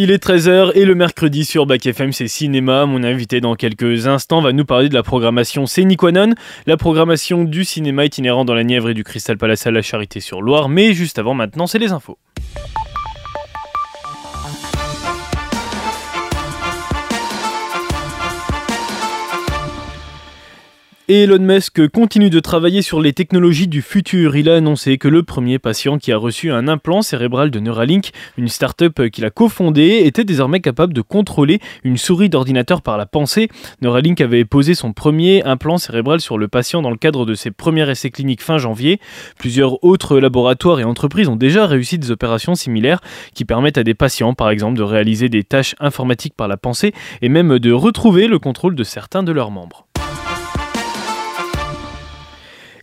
Il est 13h et le mercredi sur Bac FM c'est cinéma. Mon invité dans quelques instants va nous parler de la programmation Séniquanon, la programmation du cinéma itinérant dans la Nièvre et du Crystal Palace à la Charité sur Loire. Mais juste avant maintenant c'est les infos. Elon Musk continue de travailler sur les technologies du futur. Il a annoncé que le premier patient qui a reçu un implant cérébral de Neuralink, une start-up qu'il a cofondée, était désormais capable de contrôler une souris d'ordinateur par la pensée. Neuralink avait posé son premier implant cérébral sur le patient dans le cadre de ses premiers essais cliniques fin janvier. Plusieurs autres laboratoires et entreprises ont déjà réussi des opérations similaires qui permettent à des patients, par exemple, de réaliser des tâches informatiques par la pensée et même de retrouver le contrôle de certains de leurs membres.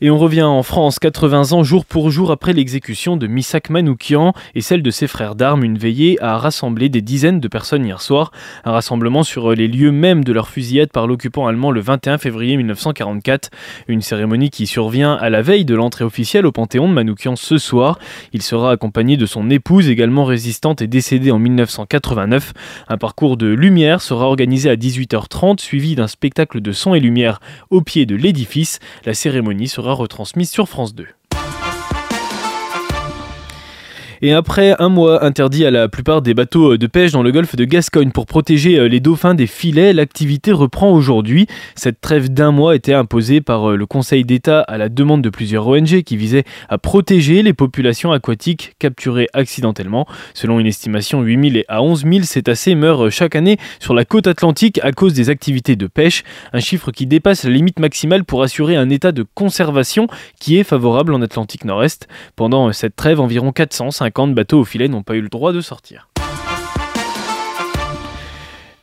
Et on revient en France, 80 ans jour pour jour après l'exécution de Misak Manoukian et celle de ses frères d'armes. Une veillée a rassemblé des dizaines de personnes hier soir. Un rassemblement sur les lieux mêmes de leur fusillade par l'occupant allemand le 21 février 1944. Une cérémonie qui survient à la veille de l'entrée officielle au Panthéon de Manoukian ce soir. Il sera accompagné de son épouse, également résistante et décédée en 1989. Un parcours de lumière sera organisé à 18h30, suivi d'un spectacle de son et lumière au pied de l'édifice. La cérémonie sera retransmise sur France 2. Et après un mois interdit à la plupart des bateaux de pêche dans le golfe de Gascogne pour protéger euh, les dauphins des filets, l'activité reprend aujourd'hui. Cette trêve d'un mois était imposée par euh, le Conseil d'État à la demande de plusieurs ONG qui visaient à protéger les populations aquatiques capturées accidentellement. Selon une estimation, 8000 à 11 000 cétacés meurent chaque année sur la côte atlantique à cause des activités de pêche, un chiffre qui dépasse la limite maximale pour assurer un état de conservation qui est favorable en Atlantique Nord-Est. Pendant cette trêve, environ 450 50 bateaux au filet n'ont pas eu le droit de sortir.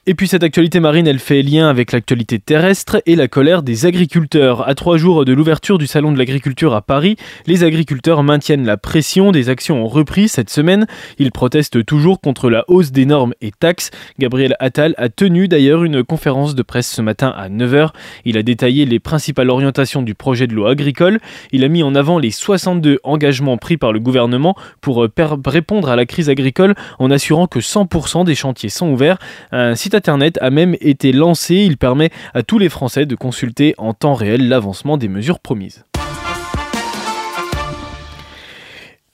Et puis cette actualité marine, elle fait lien avec l'actualité terrestre et la colère des agriculteurs. À trois jours de l'ouverture du salon de l'agriculture à Paris, les agriculteurs maintiennent la pression. Des actions ont repris cette semaine. Ils protestent toujours contre la hausse des normes et taxes. Gabriel Attal a tenu d'ailleurs une conférence de presse ce matin à 9h. Il a détaillé les principales orientations du projet de loi agricole. Il a mis en avant les 62 engagements pris par le gouvernement pour répondre à la crise agricole en assurant que 100% des chantiers sont ouverts. Internet a même été lancé. Il permet à tous les Français de consulter en temps réel l'avancement des mesures promises.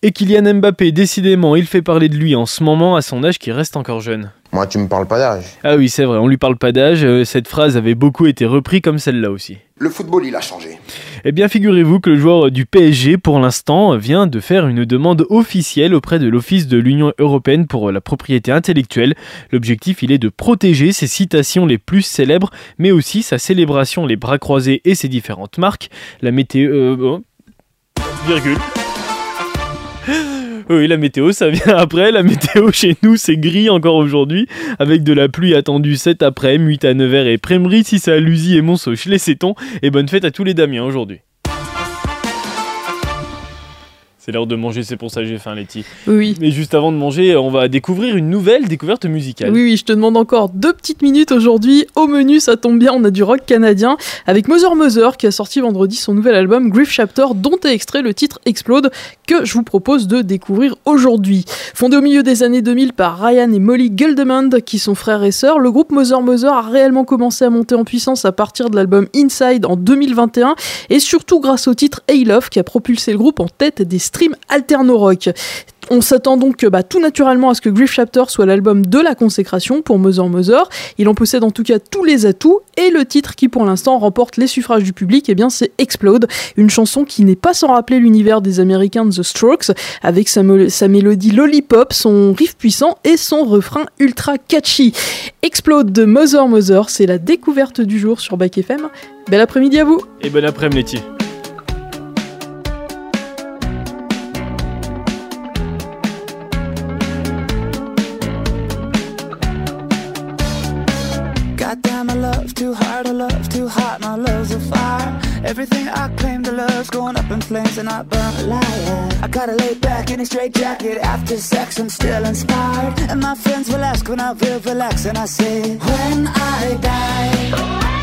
Et Kylian Mbappé, décidément, il fait parler de lui en ce moment à son âge qui reste encore jeune. Moi, tu me parles pas d'âge. Ah oui, c'est vrai, on lui parle pas d'âge. Euh, cette phrase avait beaucoup été reprise comme celle-là aussi. Le football, il a changé. Eh bien, figurez-vous que le joueur du PSG, pour l'instant, vient de faire une demande officielle auprès de l'Office de l'Union européenne pour la propriété intellectuelle. L'objectif, il est de protéger ses citations les plus célèbres, mais aussi sa célébration, les bras croisés et ses différentes marques. La météo... Euh, oh, virgule. Oui, la météo, ça vient après. La météo chez nous, c'est gris encore aujourd'hui, avec de la pluie attendue cet après, 8 à 9h et Prémery, si c'est à Lusy et Monsoch, les ton Et bonne fête à tous les Damiens aujourd'hui. C'est l'heure de manger, c'est pour ça que j'ai faim, Letty. Oui. Mais juste avant de manger, on va découvrir une nouvelle découverte musicale. Oui, oui, je te demande encore deux petites minutes aujourd'hui. Au menu, ça tombe bien, on a du rock canadien avec Mother Mother qui a sorti vendredi son nouvel album Grief Chapter, dont est extrait le titre Explode, que je vous propose de découvrir aujourd'hui. Fondé au milieu des années 2000 par Ryan et Molly Guldemand, qui sont frères et sœurs, le groupe Mother Mother a réellement commencé à monter en puissance à partir de l'album Inside en 2021 et surtout grâce au titre Hey Love qui a propulsé le groupe en tête des stream alterno rock. On s'attend donc bah, tout naturellement à ce que Grief Chapter soit l'album de la consécration pour Mother Mother. Il en possède en tout cas tous les atouts et le titre qui pour l'instant remporte les suffrages du public, eh bien c'est Explode, une chanson qui n'est pas sans rappeler l'univers des Américains The Strokes avec sa, sa mélodie lollipop, son riff puissant et son refrain ultra catchy. Explode de Mother Mother, c'est la découverte du jour sur Back FM. Bel après-midi à vous. Et bon après-midi flames and I burn a liar. I gotta lay back in a straight jacket after sex, I'm still inspired. And my friends will ask when I will relax, and I say, When I die,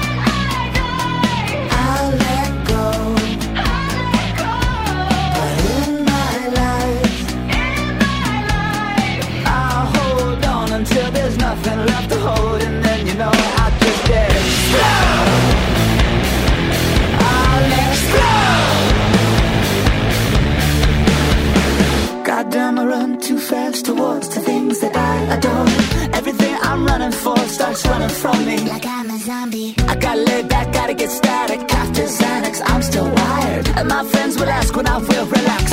gotta get static. After Xanax, I'm still wired. And my friends will ask when I will relax,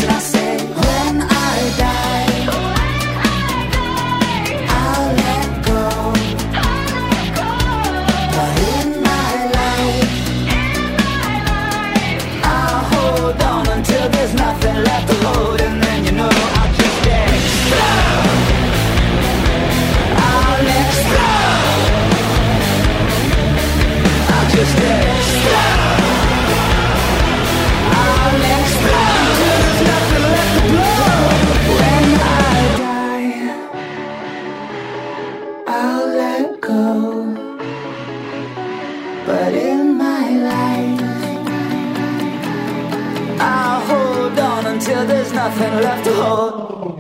nothing left to hold.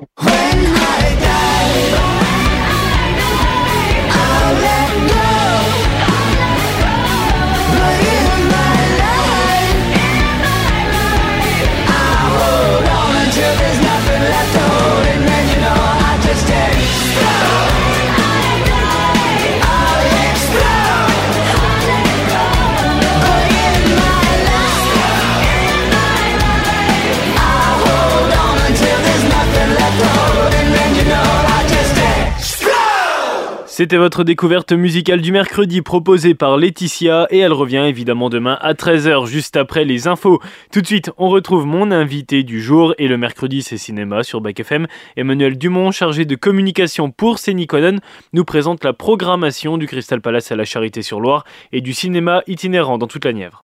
C'était votre découverte musicale du mercredi proposée par Laetitia et elle revient évidemment demain à 13h juste après les infos. Tout de suite, on retrouve mon invité du jour et le mercredi c'est cinéma sur Bac FM. Emmanuel Dumont, chargé de communication pour Sénicoden, nous présente la programmation du Crystal Palace à la Charité-sur-Loire et du cinéma itinérant dans toute la Nièvre.